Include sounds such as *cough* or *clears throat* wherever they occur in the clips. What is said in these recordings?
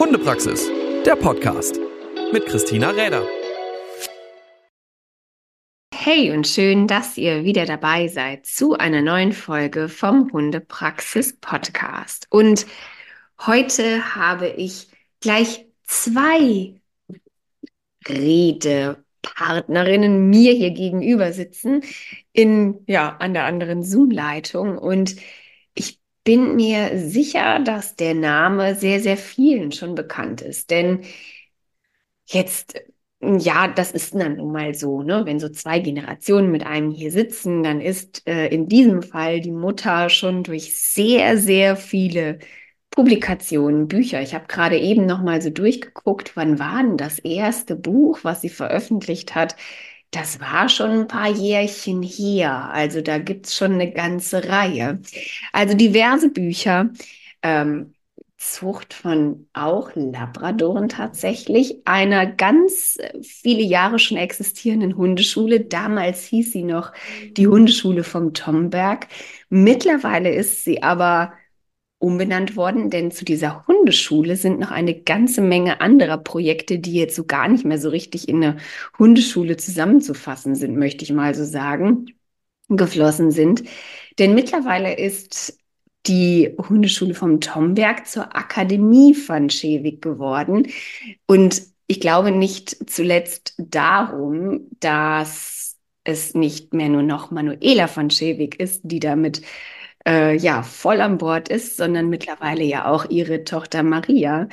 Hundepraxis, der Podcast mit Christina Räder. Hey und schön, dass ihr wieder dabei seid zu einer neuen Folge vom Hundepraxis Podcast. Und heute habe ich gleich zwei Redepartnerinnen mir hier gegenüber sitzen in ja an der anderen Zoom-Leitung und ich bin mir sicher, dass der Name sehr, sehr vielen schon bekannt ist. Denn jetzt, ja, das ist dann nun mal so, ne? Wenn so zwei Generationen mit einem hier sitzen, dann ist äh, in diesem Fall die Mutter schon durch sehr, sehr viele Publikationen, Bücher. Ich habe gerade eben noch mal so durchgeguckt, wann war denn das erste Buch, was sie veröffentlicht hat? Das war schon ein paar Jährchen her. Also da gibt es schon eine ganze Reihe. Also diverse Bücher. Ähm, Zucht von auch Labradoren tatsächlich, einer ganz viele Jahre schon existierenden Hundeschule. Damals hieß sie noch die Hundeschule vom Tomberg. Mittlerweile ist sie aber umbenannt worden, denn zu dieser Hundeschule sind noch eine ganze Menge anderer Projekte, die jetzt so gar nicht mehr so richtig in eine Hundeschule zusammenzufassen sind, möchte ich mal so sagen, geflossen sind. Denn mittlerweile ist die Hundeschule vom Tomberg zur Akademie von Schewig geworden. Und ich glaube nicht zuletzt darum, dass es nicht mehr nur noch Manuela von Schewig ist, die damit äh, ja voll an Bord ist, sondern mittlerweile ja auch ihre Tochter Maria,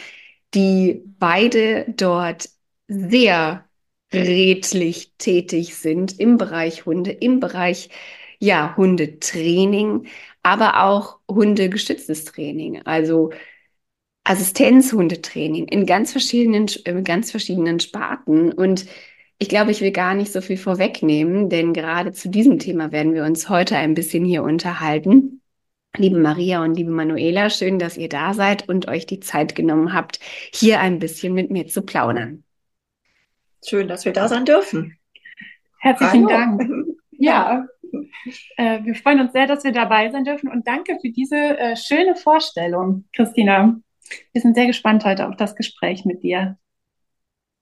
die beide dort sehr redlich tätig sind im Bereich Hunde, im Bereich ja Hundetraining, aber auch hundegestütztes Training, also Assistenzhundetraining in ganz verschiedenen, in ganz verschiedenen Sparten. Und ich glaube, ich will gar nicht so viel vorwegnehmen, denn gerade zu diesem Thema werden wir uns heute ein bisschen hier unterhalten. Liebe Maria und liebe Manuela, schön, dass ihr da seid und euch die Zeit genommen habt, hier ein bisschen mit mir zu plaudern. Schön, dass wir da sein dürfen. Herzlichen Hallo. Dank. *laughs* Ja, äh, wir freuen uns sehr, dass wir dabei sein dürfen und danke für diese äh, schöne Vorstellung, Christina. Wir sind sehr gespannt heute auf das Gespräch mit dir.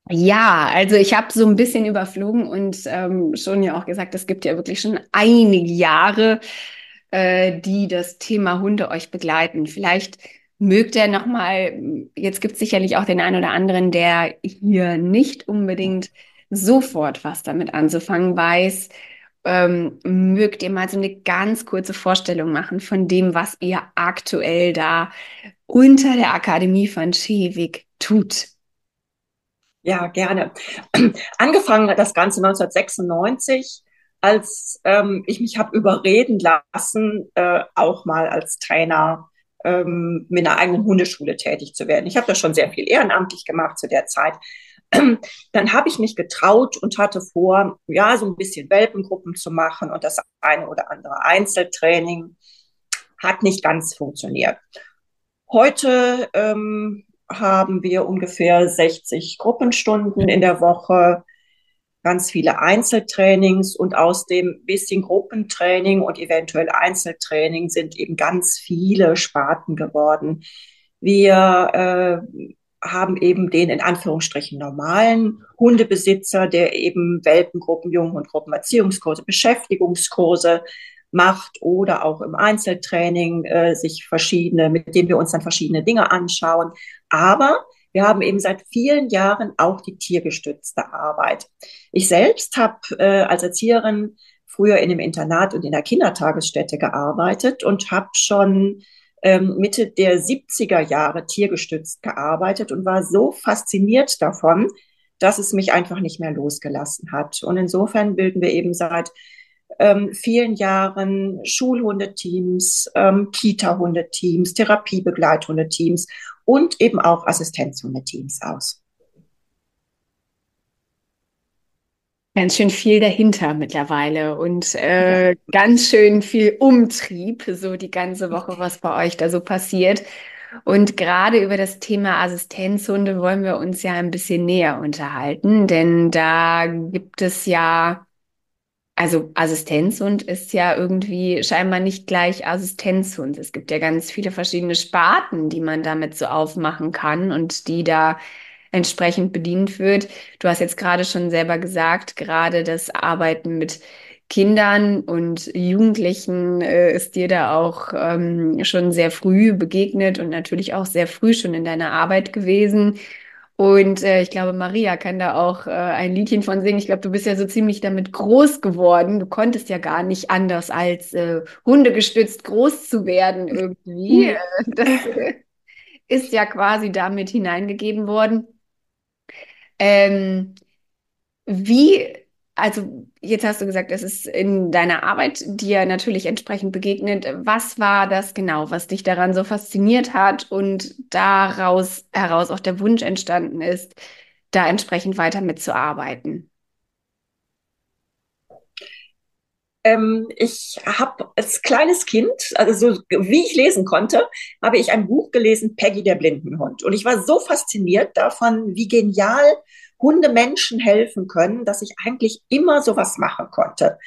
Ja, also ich habe so ein bisschen überflogen und ähm, schon ja auch gesagt, es gibt ja wirklich schon einige Jahre, äh, die das Thema Hunde euch begleiten. Vielleicht mögt ihr nochmal, jetzt gibt es sicherlich auch den einen oder anderen, der hier nicht unbedingt sofort was damit anzufangen weiß. Ähm, mögt ihr mal so eine ganz kurze Vorstellung machen von dem, was ihr aktuell da unter der Akademie von Schewig tut? Ja, gerne. *clears throat* Angefangen hat das Ganze 1996, als ähm, ich mich habe überreden lassen, äh, auch mal als Trainer ähm, mit einer eigenen Hundeschule tätig zu werden. Ich habe das schon sehr viel ehrenamtlich gemacht zu der Zeit. *clears throat* Dann habe ich mich getraut und hatte vor, ja, so ein bisschen Welpengruppen zu machen und das eine oder andere Einzeltraining. Hat nicht ganz funktioniert. Heute ähm, haben wir ungefähr 60 Gruppenstunden in der Woche, ganz viele Einzeltrainings und aus dem bisschen Gruppentraining und eventuell Einzeltraining sind eben ganz viele Sparten geworden. Wir äh, haben eben den in Anführungsstrichen normalen Hundebesitzer, der eben Welpengruppen, Junghundgruppen, Erziehungskurse, Beschäftigungskurse macht oder auch im Einzeltraining äh, sich verschiedene, mit dem wir uns dann verschiedene Dinge anschauen. Aber wir haben eben seit vielen Jahren auch die tiergestützte Arbeit. Ich selbst habe äh, als Erzieherin früher in dem Internat und in der Kindertagesstätte gearbeitet und habe schon ähm, Mitte der 70er Jahre tiergestützt gearbeitet und war so fasziniert davon, dass es mich einfach nicht mehr losgelassen hat. Und insofern bilden wir eben seit ähm, vielen Jahren Schulhundeteams, ähm, Kita-Hundeteams, Therapiebegleithundeteams und eben auch Assistenzhundeteams aus. Ganz schön viel dahinter mittlerweile und äh, ja. ganz schön viel Umtrieb, so die ganze Woche, was bei euch da so passiert. Und gerade über das Thema Assistenzhunde wollen wir uns ja ein bisschen näher unterhalten, denn da gibt es ja also Assistenzhund ist ja irgendwie scheinbar nicht gleich Assistenzhund. Es gibt ja ganz viele verschiedene Sparten, die man damit so aufmachen kann und die da entsprechend bedient wird. Du hast jetzt gerade schon selber gesagt, gerade das Arbeiten mit Kindern und Jugendlichen äh, ist dir da auch ähm, schon sehr früh begegnet und natürlich auch sehr früh schon in deiner Arbeit gewesen. Und äh, ich glaube, Maria kann da auch äh, ein Liedchen von singen. Ich glaube, du bist ja so ziemlich damit groß geworden. Du konntest ja gar nicht anders als äh, hundegestützt groß zu werden irgendwie. Mhm. Das äh, *laughs* ist ja quasi damit hineingegeben worden. Ähm, wie also jetzt hast du gesagt, es ist in deiner Arbeit dir natürlich entsprechend begegnet. Was war das genau, was dich daran so fasziniert hat und daraus heraus auch der Wunsch entstanden ist, da entsprechend weiter mitzuarbeiten? Ähm, ich habe als kleines Kind, also so wie ich lesen konnte, habe ich ein Buch gelesen, Peggy der Blindenhund. Und ich war so fasziniert davon, wie genial Hunde Menschen helfen können, dass ich eigentlich immer sowas machen konnte.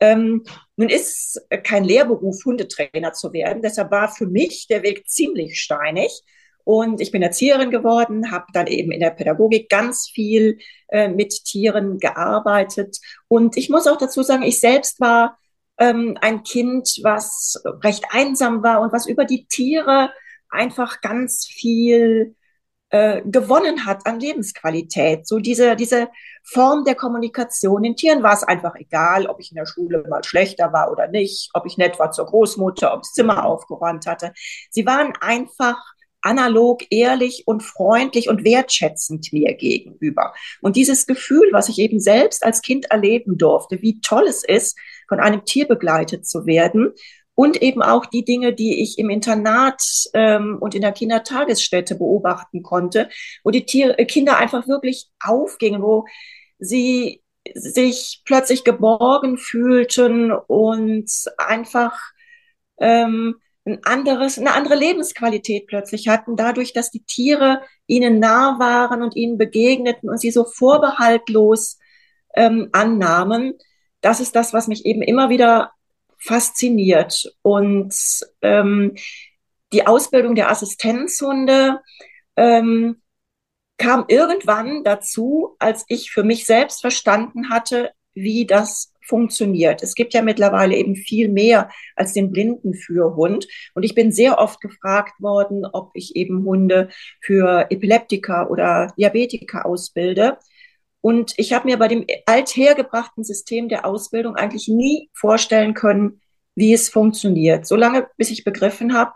Ähm, nun ist kein Lehrberuf, Hundetrainer zu werden. Deshalb war für mich der Weg ziemlich steinig. Und ich bin Erzieherin geworden, habe dann eben in der Pädagogik ganz viel äh, mit Tieren gearbeitet. Und ich muss auch dazu sagen, ich selbst war ähm, ein Kind, was recht einsam war und was über die Tiere einfach ganz viel äh, gewonnen hat an Lebensqualität. So diese, diese Form der Kommunikation. Den Tieren war es einfach egal, ob ich in der Schule mal schlechter war oder nicht, ob ich nett war zur Großmutter, ob das Zimmer aufgeräumt hatte. Sie waren einfach analog, ehrlich und freundlich und wertschätzend mir gegenüber. Und dieses Gefühl, was ich eben selbst als Kind erleben durfte, wie toll es ist, von einem Tier begleitet zu werden und eben auch die Dinge, die ich im Internat ähm, und in der Kindertagesstätte beobachten konnte, wo die Tiere, äh, Kinder einfach wirklich aufgingen, wo sie sich plötzlich geborgen fühlten und einfach ähm, ein anderes, eine andere Lebensqualität plötzlich hatten, dadurch, dass die Tiere ihnen nah waren und ihnen begegneten und sie so vorbehaltlos ähm, annahmen. Das ist das, was mich eben immer wieder fasziniert. Und ähm, die Ausbildung der Assistenzhunde ähm, kam irgendwann dazu, als ich für mich selbst verstanden hatte, wie das funktioniert. Es gibt ja mittlerweile eben viel mehr als den Blindenführhund. Und ich bin sehr oft gefragt worden, ob ich eben Hunde für Epileptiker oder Diabetiker ausbilde. Und ich habe mir bei dem althergebrachten System der Ausbildung eigentlich nie vorstellen können, wie es funktioniert. Solange bis ich begriffen habe,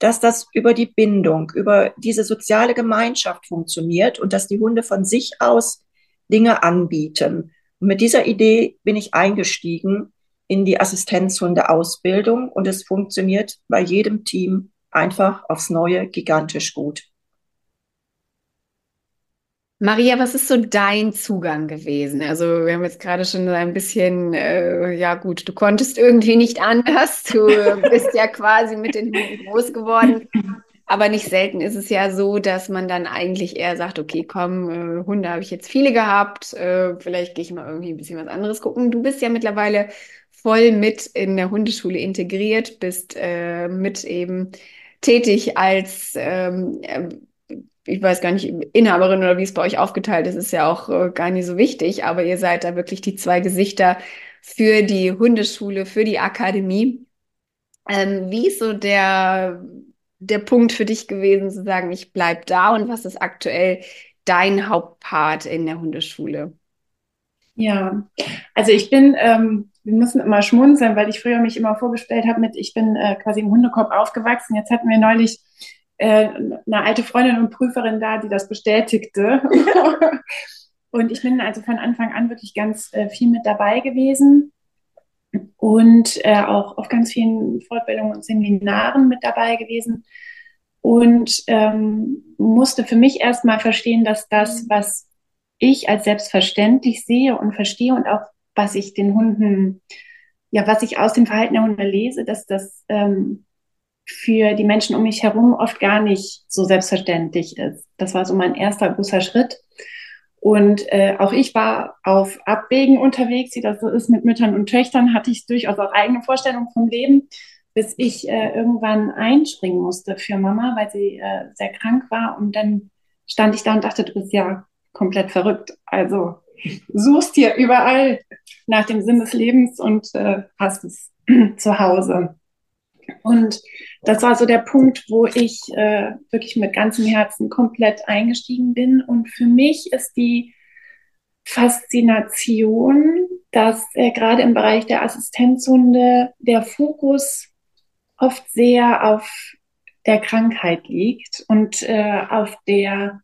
dass das über die Bindung, über diese soziale Gemeinschaft funktioniert und dass die Hunde von sich aus Dinge anbieten. Und mit dieser Idee bin ich eingestiegen in die Assistenzhunde-Ausbildung und es funktioniert bei jedem Team einfach aufs Neue gigantisch gut. Maria, was ist so dein Zugang gewesen? Also wir haben jetzt gerade schon ein bisschen, äh, ja gut, du konntest irgendwie nicht anders. Du bist ja quasi mit den Hunden groß geworden. Aber nicht selten ist es ja so, dass man dann eigentlich eher sagt, okay, komm, äh, Hunde habe ich jetzt viele gehabt, äh, vielleicht gehe ich mal irgendwie ein bisschen was anderes gucken. Du bist ja mittlerweile voll mit in der Hundeschule integriert, bist äh, mit eben tätig als ähm, ich weiß gar nicht, Inhaberin oder wie es bei euch aufgeteilt ist, ist ja auch äh, gar nicht so wichtig, aber ihr seid da wirklich die zwei Gesichter für die Hundeschule, für die Akademie. Ähm, wie ist so der, der Punkt für dich gewesen, zu sagen, ich bleib da und was ist aktuell dein Hauptpart in der Hundeschule? Ja, also ich bin, ähm, wir müssen immer schmunzeln, weil ich früher mich immer vorgestellt habe mit, ich bin äh, quasi im Hundekorb aufgewachsen. Jetzt hatten wir neulich eine alte Freundin und Prüferin da, die das bestätigte. *laughs* und ich bin also von Anfang an wirklich ganz äh, viel mit dabei gewesen und äh, auch auf ganz vielen Fortbildungen und Seminaren mit dabei gewesen und ähm, musste für mich erstmal verstehen, dass das, was ich als selbstverständlich sehe und verstehe und auch was ich den Hunden, ja, was ich aus dem Verhalten der Hunde lese, dass das ähm, für die Menschen um mich herum oft gar nicht so selbstverständlich ist. Das war so mein erster großer Schritt. Und äh, auch ich war auf Abwägen unterwegs, wie das so ist mit Müttern und Töchtern, hatte ich durchaus auch eigene Vorstellungen vom Leben, bis ich äh, irgendwann einspringen musste für Mama, weil sie äh, sehr krank war. Und dann stand ich da und dachte, du bist ja komplett verrückt. Also suchst dir überall nach dem Sinn des Lebens und äh, hast es *clears throat* zu Hause. Und das war so der Punkt, wo ich äh, wirklich mit ganzem Herzen komplett eingestiegen bin. Und für mich ist die Faszination, dass äh, gerade im Bereich der Assistenzhunde der Fokus oft sehr auf der Krankheit liegt und äh, auf der,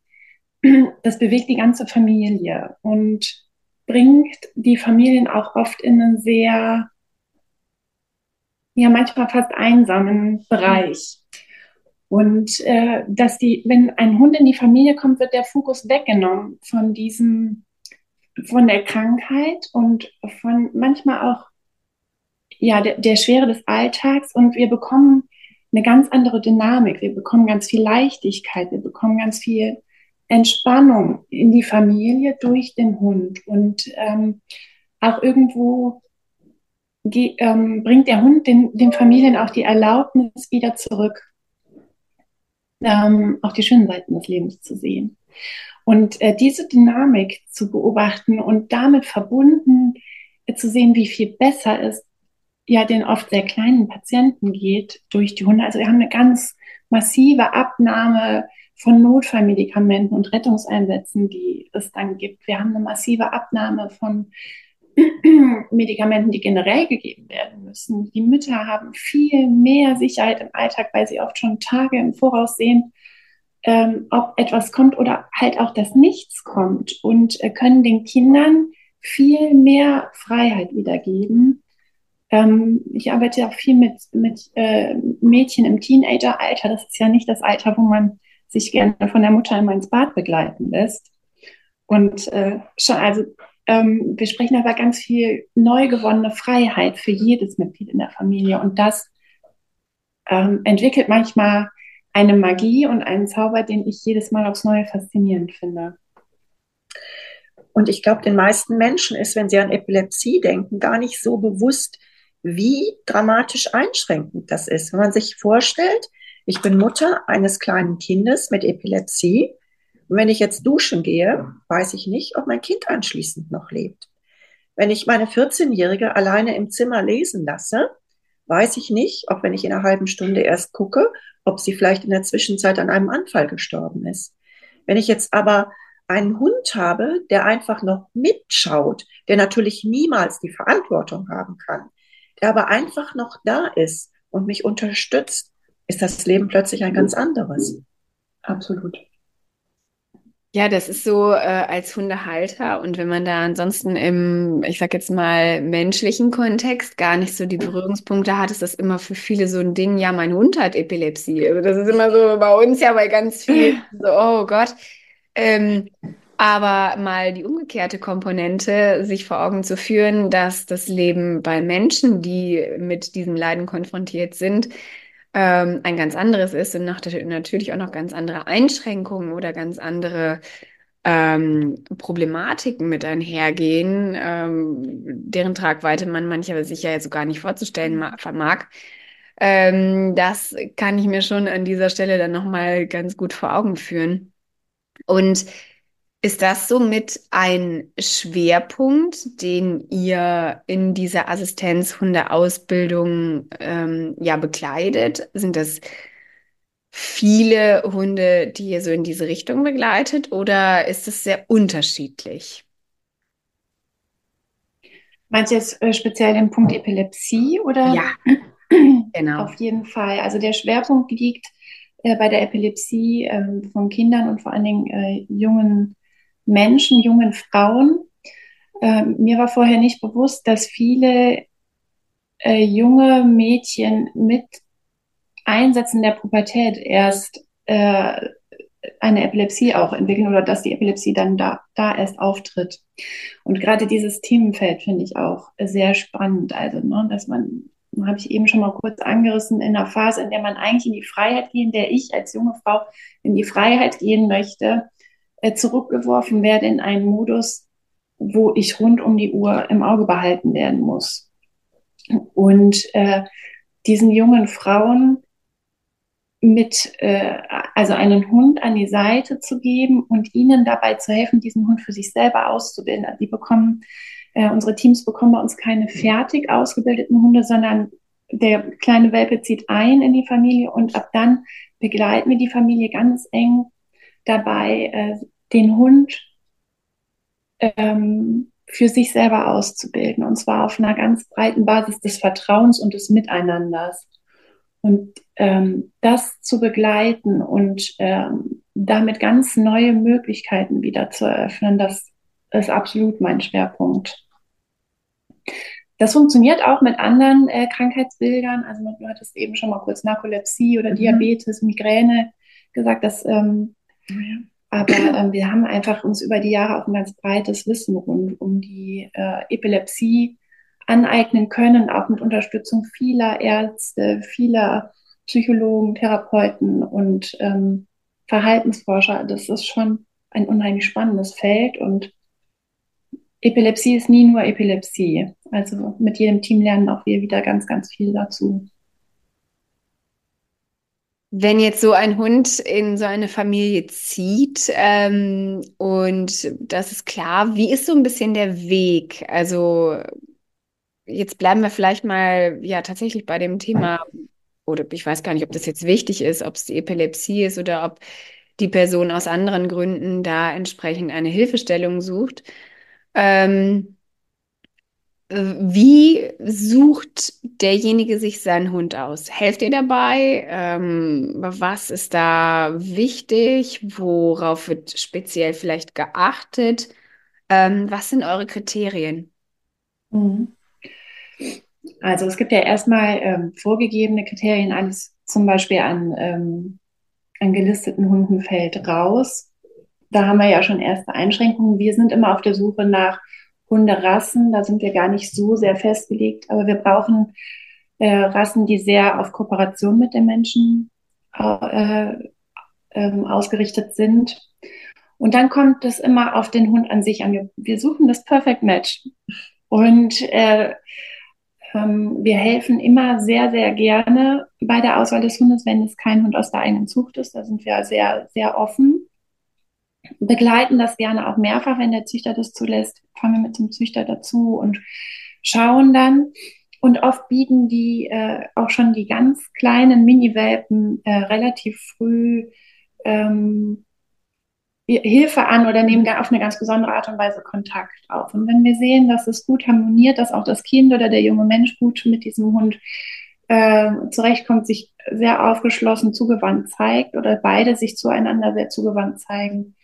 *clears throat* das bewegt die ganze Familie und bringt die Familien auch oft in einen sehr ja manchmal fast einsamen Bereich. Und äh, dass die, wenn ein Hund in die Familie kommt, wird der Fokus weggenommen von diesem, von der Krankheit und von manchmal auch ja der, der Schwere des Alltags. Und wir bekommen eine ganz andere Dynamik, wir bekommen ganz viel Leichtigkeit, wir bekommen ganz viel Entspannung in die Familie durch den Hund. Und ähm, auch irgendwo ähm, bringt der Hund den, den Familien auch die Erlaubnis wieder zurück, ähm, auch die schönen Seiten des Lebens zu sehen. Und äh, diese Dynamik zu beobachten und damit verbunden äh, zu sehen, wie viel besser es ja den oft sehr kleinen Patienten geht durch die Hunde. Also wir haben eine ganz massive Abnahme von Notfallmedikamenten und Rettungseinsätzen, die es dann gibt. Wir haben eine massive Abnahme von *clears throat* Medikamenten, die generell gegeben werden müssen. Die Mütter haben viel mehr Sicherheit im Alltag, weil sie oft schon Tage im Voraus sehen, ähm, ob etwas kommt oder halt auch, dass nichts kommt und äh, können den Kindern viel mehr Freiheit wiedergeben. Ähm, ich arbeite auch viel mit, mit äh, Mädchen im Teenageralter. Das ist ja nicht das Alter, wo man sich gerne von der Mutter immer ins Bad begleiten lässt. Und äh, schon, also ähm, wir sprechen aber ganz viel neu gewonnene Freiheit für jedes Mitglied in der Familie. Und das ähm, entwickelt manchmal eine Magie und einen Zauber, den ich jedes Mal aufs Neue faszinierend finde. Und ich glaube, den meisten Menschen ist, wenn sie an Epilepsie denken, gar nicht so bewusst, wie dramatisch einschränkend das ist. Wenn man sich vorstellt, ich bin Mutter eines kleinen Kindes mit Epilepsie und wenn ich jetzt duschen gehe, weiß ich nicht, ob mein Kind anschließend noch lebt. Wenn ich meine 14-Jährige alleine im Zimmer lesen lasse, weiß ich nicht, ob wenn ich in einer halben Stunde erst gucke, ob sie vielleicht in der Zwischenzeit an einem Anfall gestorben ist. Wenn ich jetzt aber einen Hund habe, der einfach noch mitschaut, der natürlich niemals die Verantwortung haben kann, der aber einfach noch da ist und mich unterstützt, ist das Leben plötzlich ein ganz anderes. Absolut. Ja, das ist so äh, als Hundehalter und wenn man da ansonsten im, ich sag jetzt mal, menschlichen Kontext gar nicht so die Berührungspunkte hat, ist das immer für viele so ein Ding, ja, mein Hund hat Epilepsie. Also das ist immer so bei uns ja bei ganz vielen *laughs* so, oh Gott. Ähm, aber mal die umgekehrte Komponente, sich vor Augen zu führen, dass das Leben bei Menschen, die mit diesem Leiden konfrontiert sind, ähm, ein ganz anderes ist und natürlich auch noch ganz andere Einschränkungen oder ganz andere ähm, Problematiken mit einhergehen, ähm, deren Tragweite man manchmal sich ja so gar nicht vorzustellen vermag. Ähm, das kann ich mir schon an dieser Stelle dann nochmal ganz gut vor Augen führen. Und ist das somit ein Schwerpunkt, den ihr in dieser Assistenzhundeausbildung ähm, ja bekleidet? Sind das viele Hunde, die ihr so in diese Richtung begleitet oder ist es sehr unterschiedlich? Meinst du jetzt äh, speziell den Punkt Epilepsie oder? Ja, *clears throat* genau. Auf jeden Fall. Also der Schwerpunkt liegt äh, bei der Epilepsie äh, von Kindern und vor allen Dingen äh, jungen Menschen, jungen Frauen. Ähm, mir war vorher nicht bewusst, dass viele äh, junge Mädchen mit Einsätzen der Pubertät erst äh, eine Epilepsie auch entwickeln oder dass die Epilepsie dann da, da erst auftritt. Und gerade dieses Themenfeld finde ich auch sehr spannend. Also, ne, dass man, habe ich eben schon mal kurz angerissen, in einer Phase, in der man eigentlich in die Freiheit gehen, der ich als junge Frau in die Freiheit gehen möchte, äh, zurückgeworfen werde in einen Modus, wo ich rund um die Uhr im Auge behalten werden muss. Und äh, diesen jungen Frauen mit, äh, also einen Hund an die Seite zu geben und ihnen dabei zu helfen, diesen Hund für sich selber auszubilden. Die bekommen, äh, unsere Teams bekommen bei uns keine fertig ausgebildeten Hunde, sondern der kleine Welpe zieht ein in die Familie und ab dann begleiten wir die Familie ganz eng dabei, äh, den Hund ähm, für sich selber auszubilden. Und zwar auf einer ganz breiten Basis des Vertrauens und des Miteinanders. Und ähm, das zu begleiten und ähm, damit ganz neue Möglichkeiten wieder zu eröffnen, das ist absolut mein Schwerpunkt. Das funktioniert auch mit anderen äh, Krankheitsbildern. Also du hattest eben schon mal kurz Narkolepsie oder mhm. Diabetes, Migräne gesagt. Dass, ähm, Aber ähm, wir haben einfach uns über die Jahre auch ein ganz breites Wissen rund um die äh, Epilepsie aneignen können, auch mit Unterstützung vieler Ärzte, vieler Psychologen, Therapeuten und ähm, Verhaltensforscher. Das ist schon ein unheimlich spannendes Feld und Epilepsie ist nie nur Epilepsie. Also mit jedem Team lernen auch wir wieder ganz, ganz viel dazu. Wenn jetzt so ein Hund in so eine Familie zieht ähm, und das ist klar, wie ist so ein bisschen der Weg? Also jetzt bleiben wir vielleicht mal ja tatsächlich bei dem Thema, oder ich weiß gar nicht, ob das jetzt wichtig ist, ob es die Epilepsie ist oder ob die Person aus anderen Gründen da entsprechend eine Hilfestellung sucht. Ähm, wie sucht derjenige sich seinen Hund aus? Helft ihr dabei? Ähm, was ist da wichtig? Worauf wird speziell vielleicht geachtet? Ähm, was sind eure Kriterien? Mhm. Also es gibt ja erstmal ähm, vorgegebene Kriterien, alles zum Beispiel an, ähm, an gelisteten Hunden fällt raus da haben wir ja schon erste Einschränkungen. Wir sind immer auf der Suche nach Hunderassen. Da sind wir gar nicht so sehr festgelegt, aber wir brauchen äh, Rassen, die sehr auf Kooperation mit den Menschen äh, äh, ausgerichtet sind. Und dann kommt es immer auf den Hund an sich an. Wir, wir suchen das Perfect Match. Und äh, ähm, wir helfen immer sehr, sehr gerne bei der Auswahl des Hundes, wenn es kein Hund aus der eigenen Zucht ist. Da sind wir sehr, sehr offen begleiten das gerne auch mehrfach, wenn der Züchter das zulässt, kommen wir mit dem Züchter dazu und schauen dann. Und oft bieten die äh, auch schon die ganz kleinen Mini-Welpen äh, relativ früh ähm, Hilfe an oder nehmen auf eine ganz besondere Art und Weise Kontakt auf. Und wenn wir sehen, dass es gut harmoniert, dass auch das Kind oder der junge Mensch gut mit diesem Hund äh, zurechtkommt, sich sehr aufgeschlossen, zugewandt zeigt oder beide sich zueinander sehr zugewandt zeigen,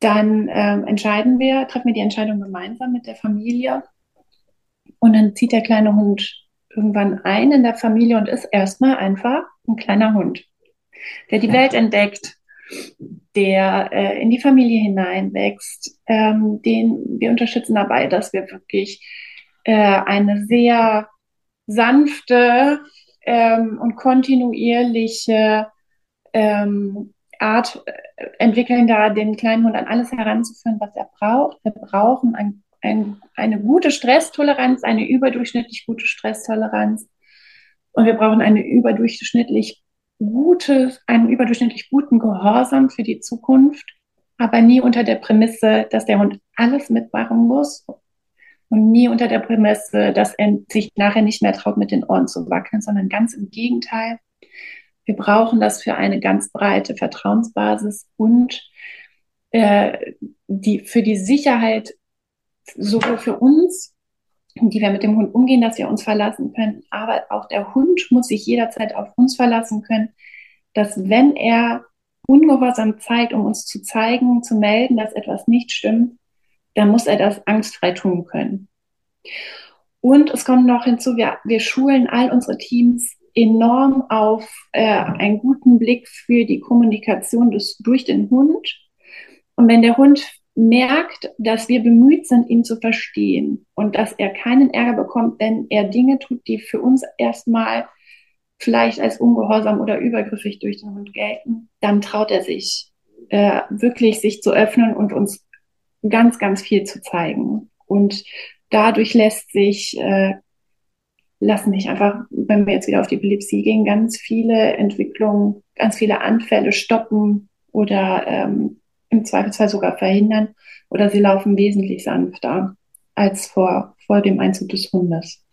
dann ähm, entscheiden wir, treffen wir die Entscheidung gemeinsam mit der Familie. Und dann zieht der kleine Hund irgendwann ein in der Familie und ist erstmal einfach ein kleiner Hund, der die Welt entdeckt, der äh, in die Familie hineinwächst. Ähm, den wir unterstützen dabei, dass wir wirklich äh, eine sehr sanfte ähm, und kontinuierliche ähm, Art entwickeln, da den kleinen Hund an alles heranzuführen, was er braucht. Wir brauchen ein, ein, eine gute Stresstoleranz, eine überdurchschnittlich gute Stresstoleranz. Und wir brauchen eine überdurchschnittlich gute, einen überdurchschnittlich guten Gehorsam für die Zukunft, aber nie unter der Prämisse, dass der Hund alles mitmachen muss und nie unter der Prämisse, dass er sich nachher nicht mehr traut, mit den Ohren zu wackeln, sondern ganz im Gegenteil. Wir brauchen das für eine ganz breite Vertrauensbasis und äh, die, für die Sicherheit sowohl für uns, die wir mit dem Hund umgehen, dass wir uns verlassen können, aber auch der Hund muss sich jederzeit auf uns verlassen können, dass wenn er Ungehorsam zeigt, um uns zu zeigen, zu melden, dass etwas nicht stimmt, dann muss er das angstfrei tun können. Und es kommt noch hinzu, wir, wir schulen all unsere Teams enorm auf äh, einen guten Blick für die Kommunikation des, durch den Hund. Und wenn der Hund merkt, dass wir bemüht sind, ihn zu verstehen und dass er keinen Ärger bekommt, wenn er Dinge tut, die für uns erstmal vielleicht als ungehorsam oder übergriffig durch den Hund gelten, dann traut er sich äh, wirklich sich zu öffnen und uns ganz, ganz viel zu zeigen. Und dadurch lässt sich, äh, lassen sich einfach, wenn wir jetzt wieder auf die Epilepsie gehen, ganz viele Entwicklungen, ganz viele Anfälle stoppen oder ähm, im Zweifelsfall sogar verhindern oder sie laufen wesentlich sanfter als vor, vor dem Einzug des Hundes.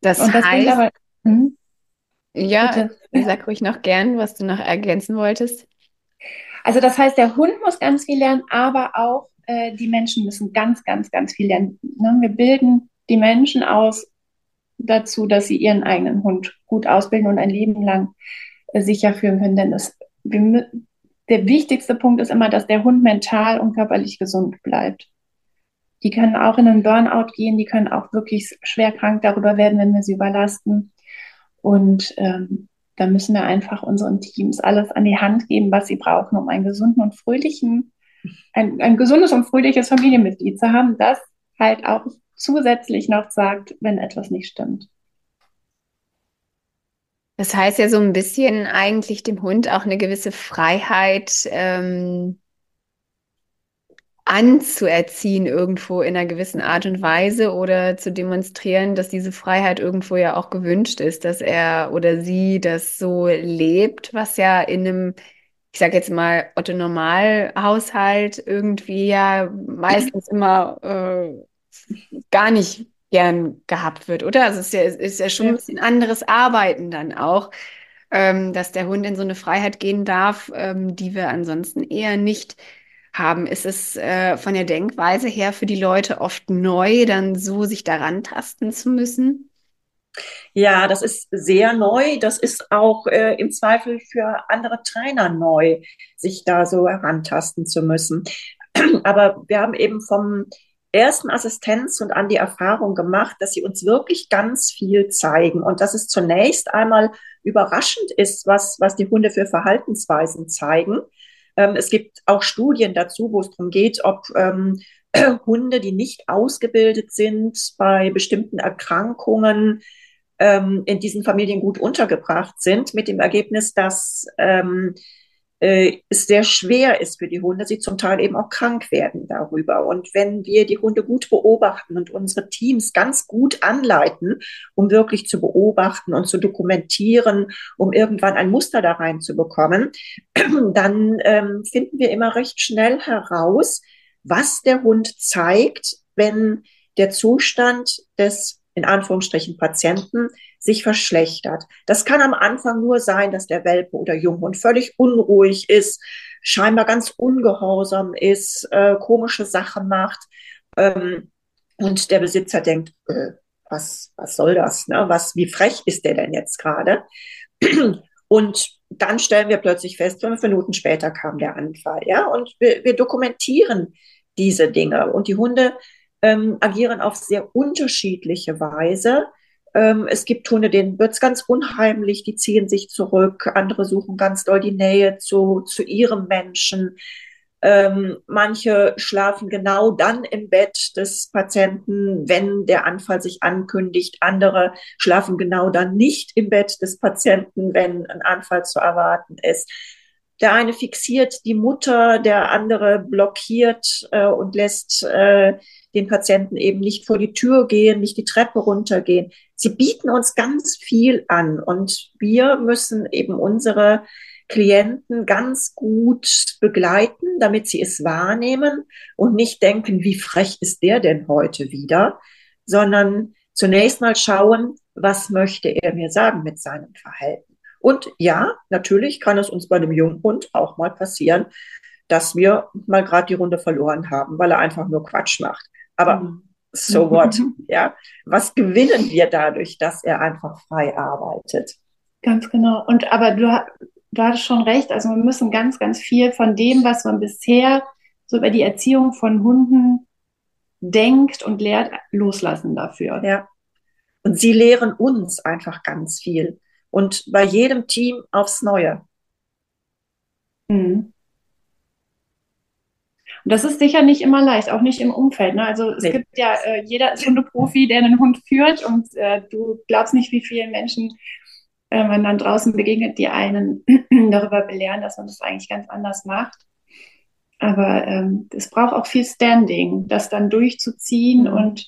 Das, das heißt, aber, hm? ja, Bitte. sag ruhig noch gern, was du noch ergänzen wolltest. Also das heißt, der Hund muss ganz viel lernen, aber auch äh, die Menschen müssen ganz, ganz, ganz viel lernen. Ne? Wir bilden die Menschen aus dazu, dass sie ihren eigenen Hund gut ausbilden und ein Leben lang äh, sicher führen können. Denn es, der wichtigste Punkt ist immer, dass der Hund mental und körperlich gesund bleibt. Die können auch in einen Burnout gehen, die können auch wirklich schwer krank darüber werden, wenn wir sie überlasten. Und ähm, da müssen wir einfach unseren Teams alles an die Hand geben, was sie brauchen, um einen gesunden und fröhlichen, ein, ein gesundes und fröhliches Familienmitglied zu haben, das halt auch zusätzlich noch sagt, wenn etwas nicht stimmt. Das heißt ja so ein bisschen eigentlich dem Hund auch eine gewisse Freiheit ähm, anzuerziehen irgendwo in einer gewissen Art und Weise oder zu demonstrieren, dass diese Freiheit irgendwo ja auch gewünscht ist, dass er oder sie das so lebt, was ja in einem, ich sage jetzt mal, Otto-Normal-Haushalt irgendwie ja meistens immer äh, gar nicht gern gehabt wird, oder? Also es ist ja, ist ja schon ein bisschen anderes Arbeiten dann auch, ähm, dass der Hund in so eine Freiheit gehen darf, ähm, die wir ansonsten eher nicht haben. Ist es äh, von der Denkweise her für die Leute oft neu, dann so sich daran tasten zu müssen? Ja, das ist sehr neu. Das ist auch äh, im Zweifel für andere Trainer neu, sich da so herantasten zu müssen. *clears throat* Aber wir haben eben vom ersten Assistenz und an die Erfahrung gemacht, dass sie uns wirklich ganz viel zeigen und dass es zunächst einmal überraschend ist, was, was die Hunde für Verhaltensweisen zeigen. Ähm, es gibt auch Studien dazu, wo es darum geht, ob ähm, *clears throat* Hunde, die nicht ausgebildet sind, bei bestimmten Erkrankungen ähm, in diesen Familien gut untergebracht sind, mit dem Ergebnis, dass ähm, äh, es sehr schwer ist für die Hunde, sie zum Teil eben auch krank werden darüber. Und wenn wir die Hunde gut beobachten und unsere Teams ganz gut anleiten, um wirklich zu beobachten und zu dokumentieren, um irgendwann ein Muster da reinzubekommen, *clears throat* dann ähm, finden wir immer recht schnell heraus, was der Hund zeigt, wenn der Zustand des in Anführungsstrichen Patienten sich verschlechtert. Das kann am Anfang nur sein, dass der Welpe oder Junghund völlig unruhig ist, scheinbar ganz ungehorsam ist, äh, komische Sachen macht ähm, und der Besitzer denkt, äh, was, was soll das? Ne? Was, wie frech ist der denn jetzt gerade? Und dann stellen wir plötzlich fest, fünf Minuten später kam der Anfall, ja, und wir, wir dokumentieren diese Dinge und die Hunde ähm, agieren auf sehr unterschiedliche Weise. Ähm, es gibt Hunde, denen wird's ganz unheimlich, die ziehen sich zurück. Andere suchen ganz doll die Nähe zu, zu ihrem Menschen. Ähm, manche schlafen genau dann im Bett des Patienten, wenn der Anfall sich ankündigt. Andere schlafen genau dann nicht im Bett des Patienten, wenn ein Anfall zu erwarten ist. Der eine fixiert die Mutter, der andere blockiert äh, und lässt äh, den Patienten eben nicht vor die Tür gehen, nicht die Treppe runtergehen. Sie bieten uns ganz viel an und wir müssen eben unsere Klienten ganz gut begleiten, damit sie es wahrnehmen und nicht denken, wie frech ist der denn heute wieder, sondern zunächst mal schauen, was möchte er mir sagen mit seinem Verhalten. Und ja, natürlich kann es uns bei einem Junghund auch mal passieren, dass wir mal gerade die Runde verloren haben, weil er einfach nur Quatsch macht. Aber mhm. so what? *laughs* Ja, was gewinnen wir dadurch, dass er einfach frei arbeitet? Ganz genau. Und aber du, du hattest schon recht. Also wir müssen ganz, ganz viel von dem, was man bisher so über die Erziehung von Hunden denkt und lehrt, loslassen dafür. Ja. Und sie lehren uns einfach ganz viel. Und bei jedem Team aufs Neue. Mhm. Und das ist sicher nicht immer leicht, auch nicht im Umfeld. Ne? Also es nee. gibt ja, äh, jeder ist Hundeprofi, der einen Hund führt und äh, du glaubst nicht, wie vielen Menschen äh, man dann draußen begegnet, die einen *clears throat* darüber belehren, dass man das eigentlich ganz anders macht. Aber ähm, es braucht auch viel Standing, das dann durchzuziehen mhm. und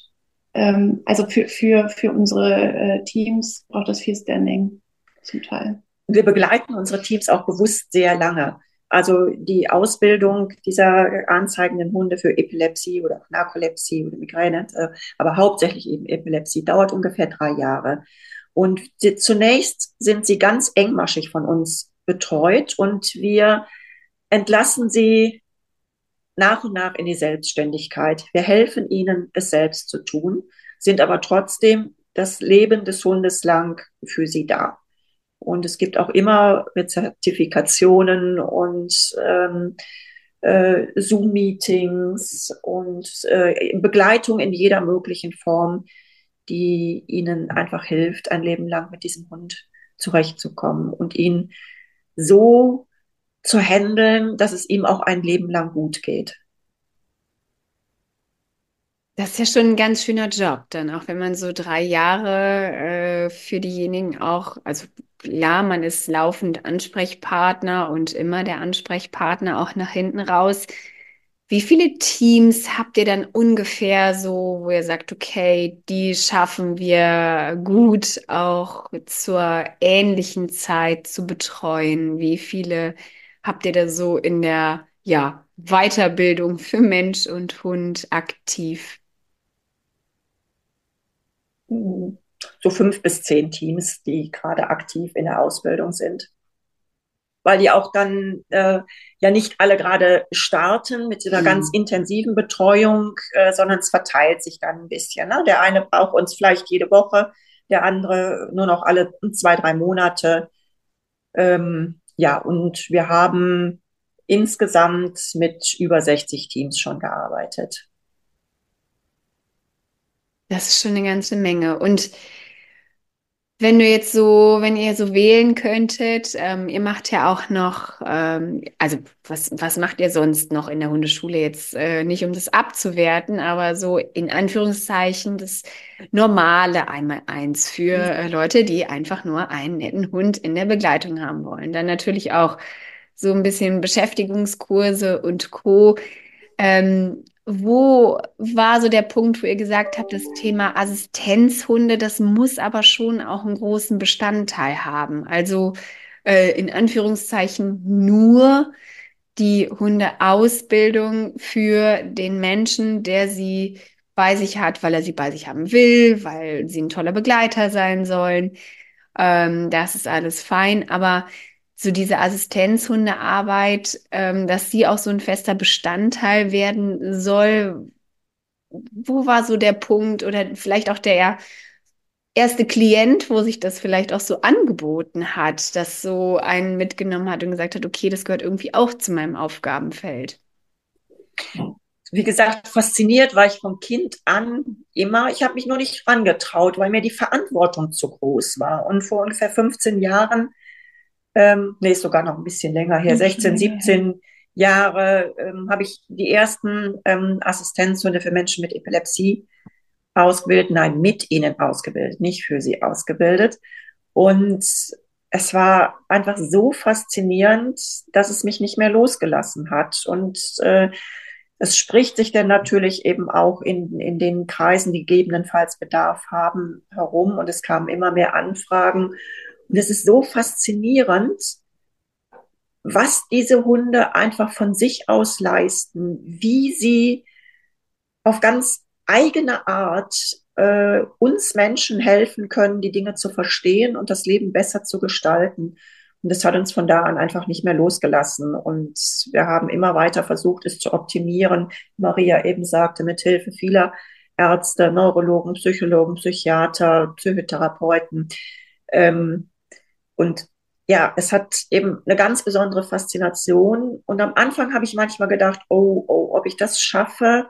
ähm, also für, für, für unsere äh, Teams braucht das viel Standing zum Teil. Wir begleiten unsere Teams auch bewusst sehr lange. Also die Ausbildung dieser anzeigenden Hunde für Epilepsie oder Narkolepsie oder Migräne, äh, aber hauptsächlich eben Epilepsie, dauert ungefähr drei Jahre. Und zunächst sind sie ganz engmaschig von uns betreut und wir entlassen sie nach und nach in die Selbstständigkeit. Wir helfen ihnen, es selbst zu tun, sind aber trotzdem das Leben des Hundes lang für sie da. Und es gibt auch immer Zertifikationen und ähm, äh, Zoom-Meetings und äh, Begleitung in jeder möglichen Form, die ihnen einfach hilft, ein Leben lang mit diesem Hund zurechtzukommen und ihn so zu handeln, dass es ihm auch ein Leben lang gut geht. Das ist ja schon ein ganz schöner Job, dann auch wenn man so drei Jahre äh, für diejenigen auch, also ja, man ist laufend Ansprechpartner und immer der Ansprechpartner auch nach hinten raus. Wie viele Teams habt ihr dann ungefähr so, wo ihr sagt, okay, die schaffen wir gut auch zur ähnlichen Zeit zu betreuen? Wie viele habt ihr da so in der ja, Weiterbildung für Mensch und Hund aktiv? So fünf bis zehn Teams, die gerade aktiv in der Ausbildung sind weil die auch dann äh, ja nicht alle gerade starten mit dieser mhm. ganz intensiven Betreuung, äh, sondern es verteilt sich dann ein bisschen. Ne? Der eine braucht uns vielleicht jede Woche, der andere nur noch alle zwei, drei Monate. Ähm, ja, und wir haben insgesamt mit über 60 Teams schon gearbeitet. Das ist schon eine ganze Menge. Und wenn du jetzt so, wenn ihr so wählen könntet, ähm, ihr macht ja auch noch, ähm, also was, was macht ihr sonst noch in der Hundeschule jetzt? Äh, nicht um das abzuwerten, aber so in Anführungszeichen das normale Einmal-Eins für äh, Leute, die einfach nur einen netten Hund in der Begleitung haben wollen. Dann natürlich auch so ein bisschen Beschäftigungskurse und Co. Ähm, wo war so der Punkt, wo ihr gesagt habt, das Thema Assistenzhunde, das muss aber schon auch einen großen Bestandteil haben? Also äh, in Anführungszeichen nur die Hundeausbildung für den Menschen, der sie bei sich hat, weil er sie bei sich haben will, weil sie ein toller Begleiter sein sollen. Ähm, das ist alles fein, aber so diese Assistenzhundearbeit, ähm, dass sie auch so ein fester Bestandteil werden soll. Wo war so der Punkt oder vielleicht auch der erste Klient, wo sich das vielleicht auch so angeboten hat, dass so einen mitgenommen hat und gesagt hat, okay, das gehört irgendwie auch zu meinem Aufgabenfeld? Wie gesagt, fasziniert war ich vom Kind an immer. Ich habe mich nur nicht rangetraut, weil mir die Verantwortung zu groß war. Und vor ungefähr 15 Jahren ähm, nee, ist sogar noch ein bisschen länger her, 16, 17 Jahre, ähm, habe ich die ersten ähm, Assistenzhunde für Menschen mit Epilepsie ausgebildet, nein, mit ihnen ausgebildet, nicht für sie ausgebildet. Und es war einfach so faszinierend, dass es mich nicht mehr losgelassen hat. Und äh, es spricht sich dann natürlich eben auch in, in den Kreisen, die gegebenenfalls Bedarf haben, herum. Und es kamen immer mehr Anfragen. Und es ist so faszinierend, was diese Hunde einfach von sich aus leisten, wie sie auf ganz eigene Art äh, uns Menschen helfen können, die Dinge zu verstehen und das Leben besser zu gestalten. Und das hat uns von da an einfach nicht mehr losgelassen. Und wir haben immer weiter versucht, es zu optimieren. Maria eben sagte, mit Hilfe vieler Ärzte, Neurologen, Psychologen, Psychiater, Psychotherapeuten, ähm, und ja, es hat eben eine ganz besondere Faszination. Und am Anfang habe ich manchmal gedacht, oh, oh, ob ich das schaffe,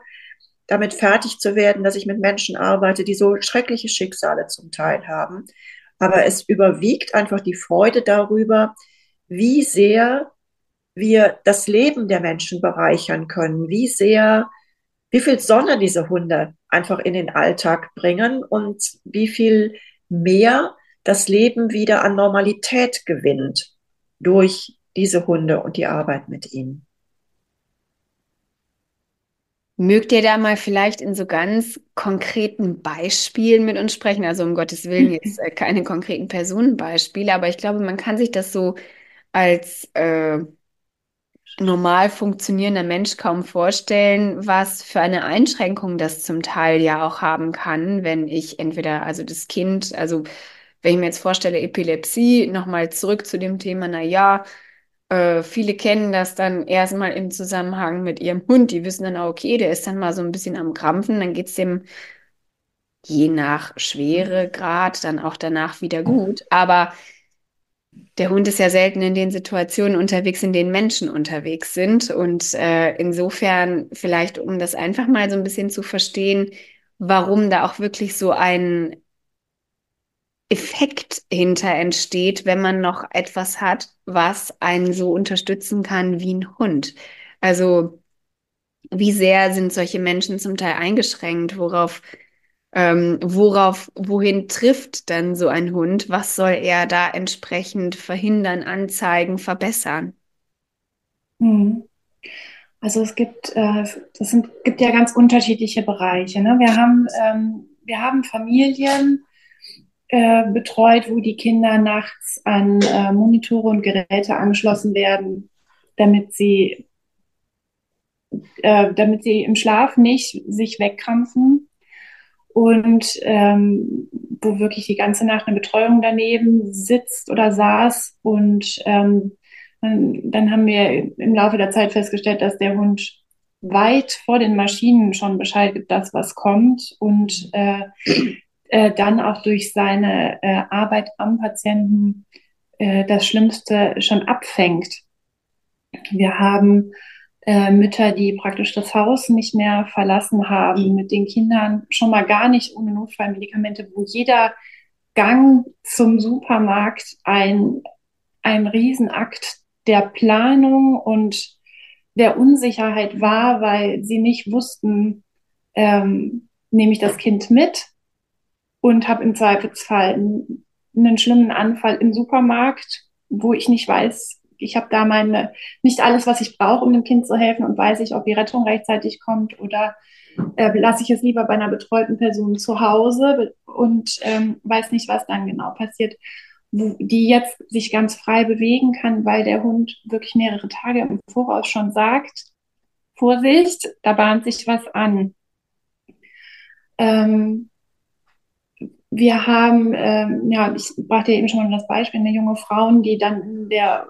damit fertig zu werden, dass ich mit Menschen arbeite, die so schreckliche Schicksale zum Teil haben. Aber es überwiegt einfach die Freude darüber, wie sehr wir das Leben der Menschen bereichern können, wie sehr, wie viel Sonne diese Hunde einfach in den Alltag bringen und wie viel mehr das Leben wieder an Normalität gewinnt durch diese Hunde und die Arbeit mit ihnen. Mögt ihr da mal vielleicht in so ganz konkreten Beispielen mit uns sprechen? Also um Gottes Willen *laughs* jetzt äh, keine konkreten Personenbeispiele, aber ich glaube, man kann sich das so als äh, normal funktionierender Mensch kaum vorstellen, was für eine Einschränkung das zum Teil ja auch haben kann, wenn ich entweder, also das Kind, also wenn ich mir jetzt vorstelle, Epilepsie, nochmal zurück zu dem Thema, na ja, äh, viele kennen das dann erstmal im Zusammenhang mit ihrem Hund. Die wissen dann, okay, der ist dann mal so ein bisschen am Krampfen, dann geht es dem je nach Schweregrad dann auch danach wieder gut. Aber der Hund ist ja selten in den Situationen unterwegs, in denen Menschen unterwegs sind. Und äh, insofern vielleicht, um das einfach mal so ein bisschen zu verstehen, warum da auch wirklich so ein Effekt hinter entsteht, wenn man noch etwas hat, was einen so unterstützen kann wie ein Hund. Also wie sehr sind solche Menschen zum Teil eingeschränkt? Worauf, ähm, worauf, wohin trifft dann so ein Hund? Was soll er da entsprechend verhindern, anzeigen, verbessern? Hm. Also es gibt, äh, das sind, gibt ja ganz unterschiedliche Bereiche. Ne? Wir haben, ähm, wir haben Familien, äh, betreut, wo die Kinder nachts an äh, Monitore und Geräte angeschlossen werden, damit sie, äh, damit sie im Schlaf nicht sich wegkrampfen und ähm, wo wirklich die ganze Nacht eine Betreuung daneben sitzt oder saß und ähm, dann, haben wir im Laufe der Zeit festgestellt, dass der Hund weit vor den Maschinen schon Bescheid gibt, das was kommt und äh, äh, dann auch durch seine äh, Arbeit am Patienten äh, das Schlimmste schon abfängt. Wir haben äh, Mütter, die praktisch das Haus nicht mehr verlassen haben, mit den Kindern schon mal gar nicht ohne Notfallmedikamente, wo jeder Gang zum Supermarkt ein, ein Riesenakt der Planung und der Unsicherheit war, weil sie nicht wussten, ähm, nehme ich das Kind mit und habe im Zweifelsfall einen, schlimmen Anfall im Supermarkt, wo ich nicht weiß, ich habe da meine nicht alles, was ich brauche, um dem Kind zu helfen und weiß ich, ob die Rettung rechtzeitig kommt oder äh, lasse ich es lieber bei einer betreuten Person zu Hause und ähm, weiß nicht, was dann genau passiert, wo, die jetzt sich ganz frei bewegen kann, weil der Hund wirklich mehrere Tage im Voraus schon sagt, Vorsicht, da bahnt sich was an. Ähm, wir haben, ähm, ja, ich brachte ja eben schon mal das Beispiel, eine junge Frauen, die dann in der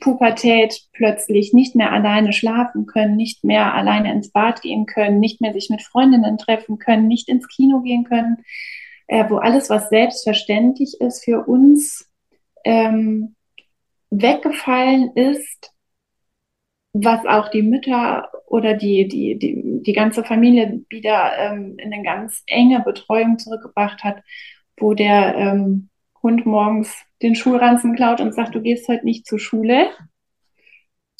Pubertät plötzlich nicht mehr alleine schlafen können, nicht mehr alleine ins Bad gehen können, nicht mehr sich mit Freundinnen treffen können, nicht ins Kino gehen können, äh, wo alles, was selbstverständlich ist für uns, ähm, weggefallen ist, was auch die Mütter oder die, die, die, die ganze Familie wieder ähm, in eine ganz enge Betreuung zurückgebracht hat, wo der ähm, Hund morgens den Schulranzen klaut und sagt, du gehst heute nicht zur Schule.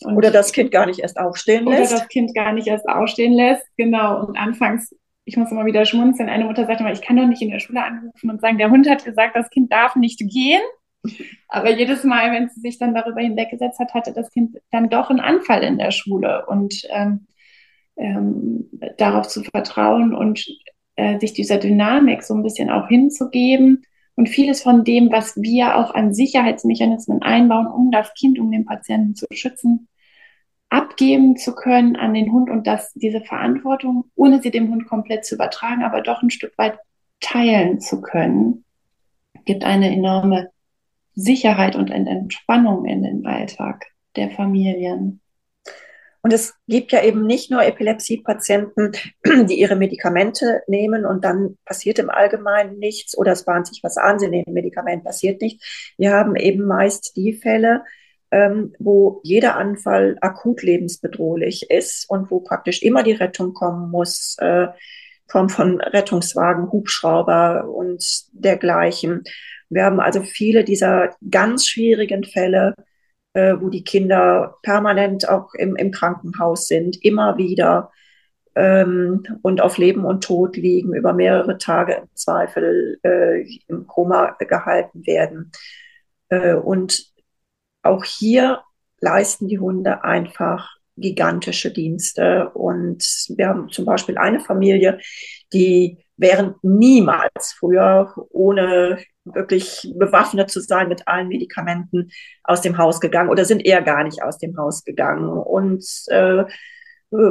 Und oder das Kind gar nicht erst aufstehen lässt. Oder das Kind gar nicht erst aufstehen lässt, genau. Und anfangs, ich muss immer wieder schmunzeln, eine Mutter sagt immer, ich kann doch nicht in der Schule anrufen und sagen, der Hund hat gesagt, das Kind darf nicht gehen. Aber jedes Mal, wenn sie sich dann darüber hinweggesetzt hat, hatte das Kind dann doch einen Anfall in der Schule. Und ähm, ähm, darauf zu vertrauen und äh, sich dieser Dynamik so ein bisschen auch hinzugeben und vieles von dem, was wir auch an Sicherheitsmechanismen einbauen, um das Kind, um den Patienten zu schützen, abgeben zu können an den Hund und dass diese Verantwortung, ohne sie dem Hund komplett zu übertragen, aber doch ein Stück weit teilen zu können, gibt eine enorme Sicherheit und Entspannung in den Alltag der Familien. Und es gibt ja eben nicht nur Epilepsiepatienten, *clears throat* die ihre Medikamente nehmen und dann passiert im Allgemeinen nichts oder es bahnt sich was an, sie nehmen Medikament, passiert nichts. Wir haben eben meist die Fälle, ähm, wo jeder Anfall akut lebensbedrohlich ist und wo praktisch immer die Rettung kommen muss, äh, Form von Rettungswagen, Hubschrauber und dergleichen. Wir haben also viele dieser ganz schwierigen Fälle, äh, wo die Kinder permanent auch im, im Krankenhaus sind, immer wieder ähm, und auf Leben und Tod liegen, über mehrere Tage im Zweifel äh, im Koma gehalten werden. Äh, und auch hier leisten die Hunde einfach gigantische Dienste. Und wir haben zum Beispiel eine Familie, die wären niemals früher ohne wirklich bewaffnet zu sein mit allen Medikamenten aus dem Haus gegangen oder sind eher gar nicht aus dem Haus gegangen. Und äh,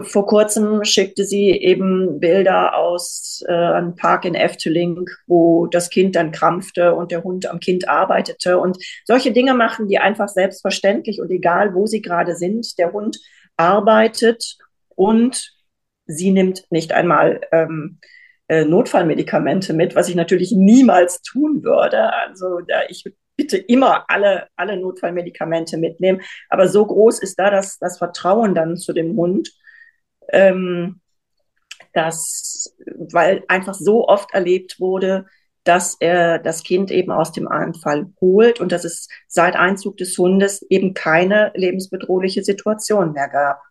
vor kurzem schickte sie eben Bilder aus äh, einem Park in Efteling, wo das Kind dann krampfte und der Hund am Kind arbeitete. Und solche Dinge machen die einfach selbstverständlich und egal, wo sie gerade sind, der Hund arbeitet und sie nimmt nicht einmal ähm, äh, Notfallmedikamente mit, was ich natürlich niemals tun würde. Also da ich bitte immer alle, alle Notfallmedikamente mitnehmen. Aber so groß ist da das, das Vertrauen dann zu dem Hund, ähm, dass, weil einfach so oft erlebt wurde, dass er das Kind eben aus dem Anfall holt und dass es seit Einzug des Hundes eben keine lebensbedrohliche Situation mehr gab.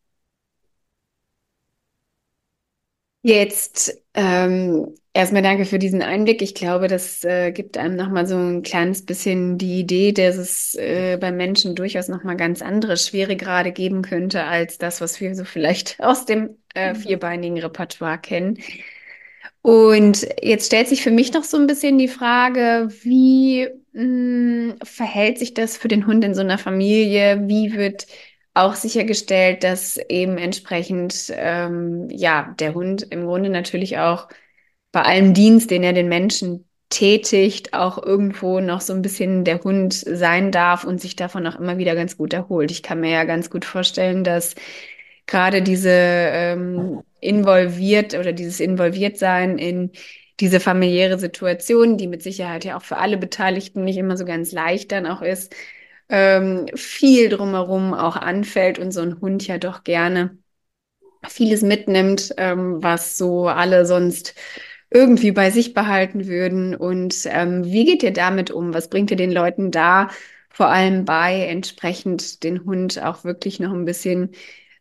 Jetzt ähm, erstmal danke für diesen Einblick. Ich glaube, das äh, gibt einem nochmal so ein kleines bisschen die Idee, dass es äh, beim Menschen durchaus nochmal ganz andere Schweregrade geben könnte, als das, was wir so vielleicht *laughs* aus dem äh, mhm. vierbeinigen Repertoire kennen. Und jetzt stellt sich für mich noch so ein bisschen die Frage, wie mh, hm, verhält sich das für den Hund in so einer Familie? Wie wird auch sichergestellt, dass eben entsprechend ähm, ja der Hund im Grunde natürlich auch bei allem Dienst, den er den Menschen tätigt, auch irgendwo noch so ein bisschen der Hund sein darf und sich davon auch immer wieder ganz gut erholt. Ich kann mir ja ganz gut vorstellen, dass gerade diese ähm, involviert oder dieses Involviertsein in diese familiäre Situation, die mit Sicherheit ja auch für alle Beteiligten nicht immer so ganz leicht dann auch ist, ähm, viel drumherum auch anfällt und so ein Hund ja doch gerne vieles mitnimmt, ähm, was so alle sonst irgendwie bei sich behalten würden. Und ähm, wie geht ihr damit um? Was bringt ihr den Leuten da vor allem bei, entsprechend den Hund auch wirklich noch ein bisschen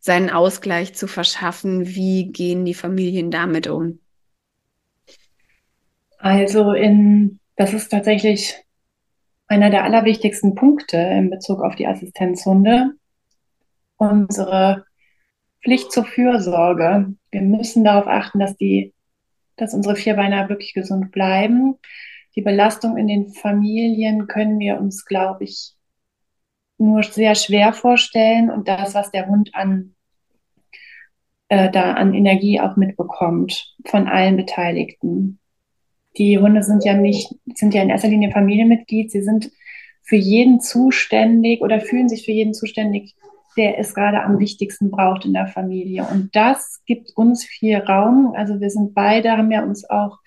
seinen Ausgleich zu verschaffen? Wie gehen die Familien damit um? Also in, das ist tatsächlich einer der allerwichtigsten Punkte in Bezug auf die Assistenzhunde. Unsere Pflicht zur Fürsorge. Wir müssen darauf achten, dass die, dass unsere Vierbeiner wirklich gesund bleiben. Die Belastung in den Familien können wir uns, glaube ich, nur sehr schwer vorstellen und das, was der Hund an äh, da an Energie auch mitbekommt von allen Beteiligten. Die Hunde sind ja nicht, sind ja in erster Linie Familienmitglied. Sie sind für jeden zuständig oder fühlen sich für jeden zuständig, der es gerade am wichtigsten braucht in der Familie. Und das gibt uns viel Raum. Also wir sind beide, haben ja uns auch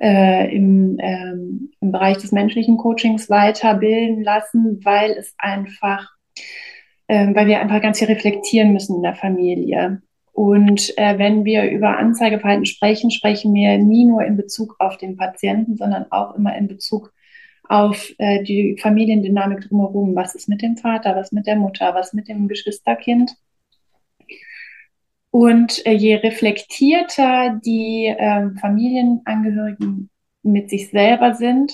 äh, im, ähm, im Bereich des menschlichen Coachings weiterbilden lassen, weil es einfach, äh, weil wir einfach ganz viel reflektieren müssen in der Familie. Und äh, wenn wir über Anzeigeverhalten sprechen, sprechen wir nie nur in Bezug auf den Patienten, sondern auch immer in Bezug auf äh, die Familiendynamik drumherum. Was ist mit dem Vater, was mit der Mutter, was mit dem Geschwisterkind? Und äh, je reflektierter die äh, Familienangehörigen mit sich selber sind,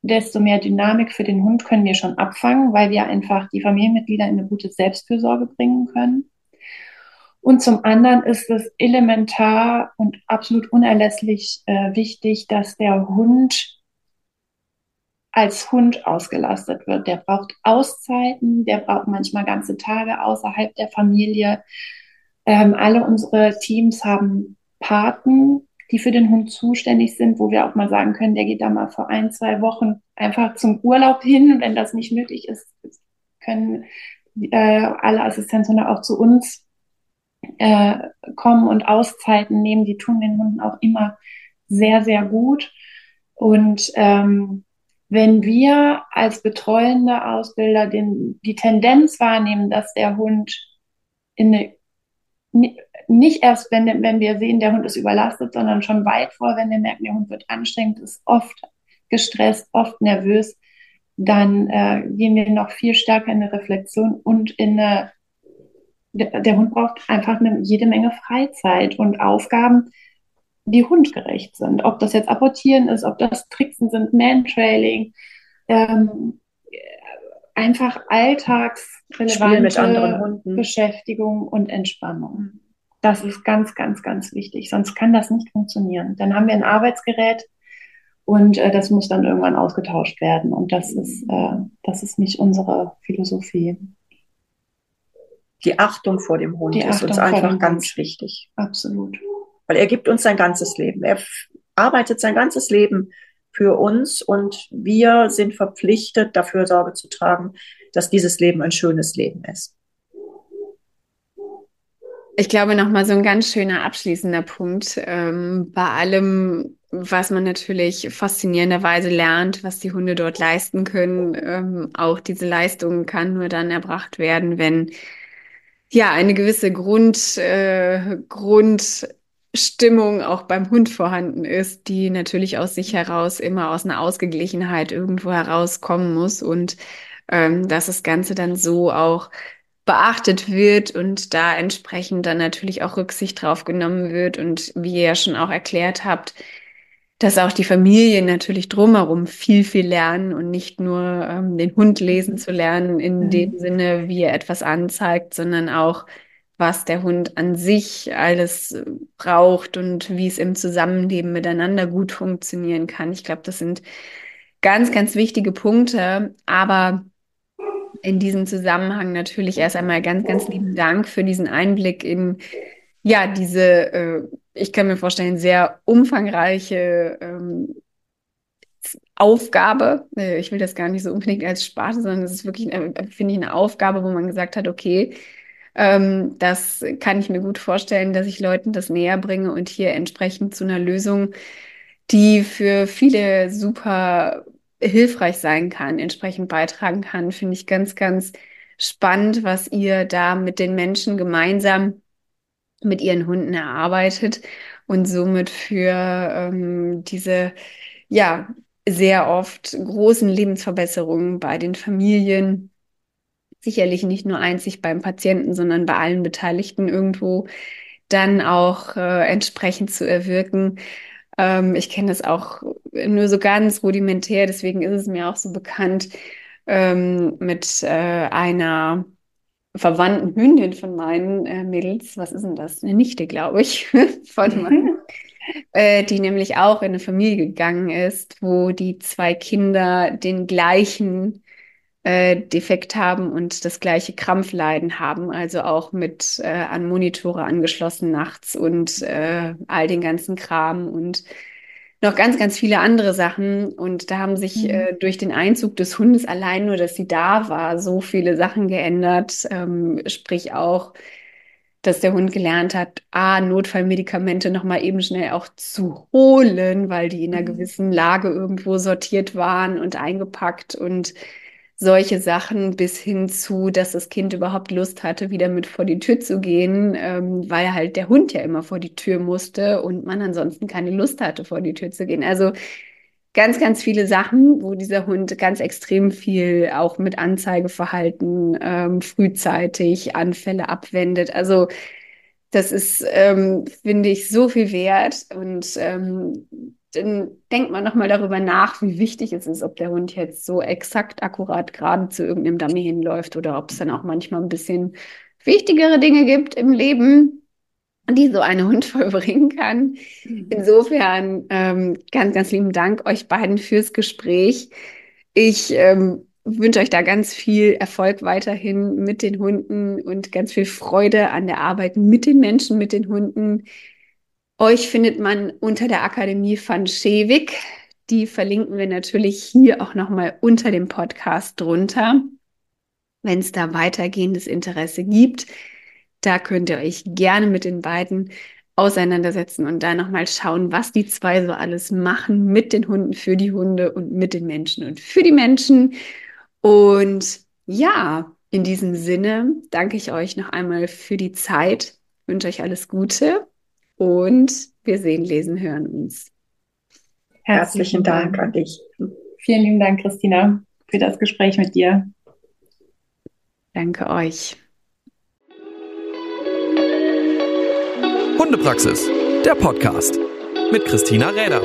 desto mehr Dynamik für den Hund können wir schon abfangen, weil wir einfach die Familienmitglieder in eine gute Selbstfürsorge bringen können. Und zum anderen ist es elementar und absolut unerlässlich äh, wichtig, dass der Hund als Hund ausgelastet wird. Der braucht Auszeiten, der braucht manchmal ganze Tage außerhalb der Familie. Ähm, alle unsere Teams haben Paten, die für den Hund zuständig sind, wo wir auch mal sagen können, der geht da mal für ein, zwei Wochen einfach zum Urlaub hin. Wenn das nicht nötig ist, können äh, alle Assistenzhunde auch zu uns äh, kommen und Auszeiten nehmen, die tun den Hunden auch immer sehr, sehr gut. Und ähm, wenn wir als betreuende Ausbilder den, die Tendenz wahrnehmen, dass der Hund in eine, nicht erst, wenn, wenn wir sehen, der Hund ist überlastet, sondern schon weit vor, wenn wir merken, der Hund wird anstrengend, ist oft gestresst, oft nervös, dann äh, gehen wir noch viel stärker in eine Reflexion und in eine der, der Hund braucht einfach eine, jede Menge Freizeit und Aufgaben, die hundgerecht sind. Ob das jetzt Apportieren ist, ob das Tricksen sind, Mantrailing, ähm, einfach alltagsrelevante Beschäftigung und Entspannung. Das ist ganz, ganz, ganz wichtig. Sonst kann das nicht funktionieren. Dann haben wir ein Arbeitsgerät und äh, das muss dann irgendwann ausgetauscht werden. Und das ist, äh, das ist nicht unsere Philosophie. Die Achtung vor dem Hund Die ist Achtung uns einfach ganz wichtig. Absolut. Weil er gibt uns sein ganzes Leben. Er arbeitet sein ganzes Leben für uns und wir sind verpflichtet, dafür Sorge zu tragen, dass dieses Leben ein schönes Leben ist. Ich glaube, nochmal so ein ganz schöner abschließender Punkt ähm, bei allem, was man natürlich faszinierenderweise lernt, was die Hunde dort leisten können. Ähm, auch diese Leistung kann nur dann erbracht werden, wenn ja eine gewisse Grund, äh, Grundstimmung auch beim Hund vorhanden ist, die natürlich aus sich heraus immer aus einer Ausgeglichenheit irgendwo herauskommen muss und ähm, dass das Ganze dann so auch beachtet wird und da entsprechend dann natürlich auch Rücksicht drauf genommen wird. Und wie ihr ja schon auch erklärt habt, dass auch die Familien natürlich drumherum viel, viel lernen und nicht nur ähm, den Hund lesen zu lernen in mhm. dem Sinne, wie er etwas anzeigt, sondern auch, was der Hund an sich alles braucht und wie es im Zusammenleben miteinander gut funktionieren kann. Ich glaube, das sind ganz, ganz wichtige Punkte. Aber in diesem Zusammenhang natürlich erst einmal ganz, ganz lieben Dank für diesen Einblick in ja diese, äh, ich kann mir vorstellen, sehr umfangreiche ähm, Aufgabe. Äh, ich will das gar nicht so unbedingt als Sparte, sondern es ist wirklich, äh, finde ich, eine Aufgabe, wo man gesagt hat, okay, ähm, das kann ich mir gut vorstellen, dass ich Leuten das näher bringe und hier entsprechend zu einer Lösung, die für viele super hilfreich sein kann, entsprechend beitragen kann, finde ich ganz, ganz spannend, was ihr da mit den Menschen gemeinsam mit ihren Hunden erarbeitet und somit für ähm, diese, ja, sehr oft großen Lebensverbesserungen bei den Familien, sicherlich nicht nur einzig beim Patienten, sondern bei allen Beteiligten irgendwo dann auch äh, entsprechend zu erwirken. Ähm, ich kenne das auch nur so ganz rudimentär, deswegen ist es mir auch so bekannt ähm, mit äh, einer verwandten Hündin von meinen äh, Mädels. Was ist denn das? Eine Nichte, glaube ich, *laughs* von meinen. Äh, die nämlich auch in eine Familie gegangen ist, wo die zwei Kinder den gleichen äh, Defekt haben und das gleiche Krampfleiden haben, also auch mit äh, an Monitore angeschlossen nachts und äh, all den ganzen Kram und noch ganz, ganz viele andere Sachen. Und da haben sich mhm. äh, durch den Einzug des Hundes allein nur, dass sie da war, so viele Sachen geändert. Ähm, sprich auch, dass der Hund gelernt hat, A, Notfallmedikamente nochmal eben schnell auch zu holen, weil die in einer mhm. gewissen Lage irgendwo sortiert waren und eingepackt und solche Sachen bis hin zu, dass das Kind überhaupt Lust hatte, wieder mit vor die Tür zu gehen, ähm, weil halt der Hund ja immer vor die Tür musste und man ansonsten keine Lust hatte, vor die Tür zu gehen. Also ganz, ganz viele Sachen, wo dieser Hund ganz extrem viel auch mit Anzeigeverhalten ähm, frühzeitig Anfälle abwendet. Also das ist, ähm, finde ich, so viel wert und ähm, dann denkt man nochmal darüber nach, wie wichtig es ist, ob der Hund jetzt so exakt akkurat gerade zu irgendeinem Dummy hinläuft oder ob es dann auch manchmal ein bisschen wichtigere Dinge gibt im Leben, die so ein Hund *laughs* vollbringen kann. Mhm. Insofern ähm, ganz, ganz lieben Dank euch beiden fürs Gespräch. Ich ähm, wünsche euch da ganz viel Erfolg weiterhin mit den Hunden und ganz viel Freude an der Arbeit mit den Menschen, mit den Hunden. Euch findet man unter der Akademie van Schewig. Die verlinken wir natürlich hier auch nochmal unter dem Podcast drunter, wenn es da weitergehendes Interesse gibt. Da könnt ihr euch gerne mit den beiden auseinandersetzen und da nochmal schauen, was die zwei so alles machen mit den Hunden, für die Hunde und mit den Menschen und für die Menschen. Und ja, in diesem Sinne danke ich euch noch einmal für die Zeit, wünsche euch alles Gute und wir sehen, lesen, hören uns. Herzlichen, Dank an dich. Vielen lieben Dank, Christina, für das Gespräch mit dir. Danke euch. Hundepraxis, der Podcast mit Christina Räder.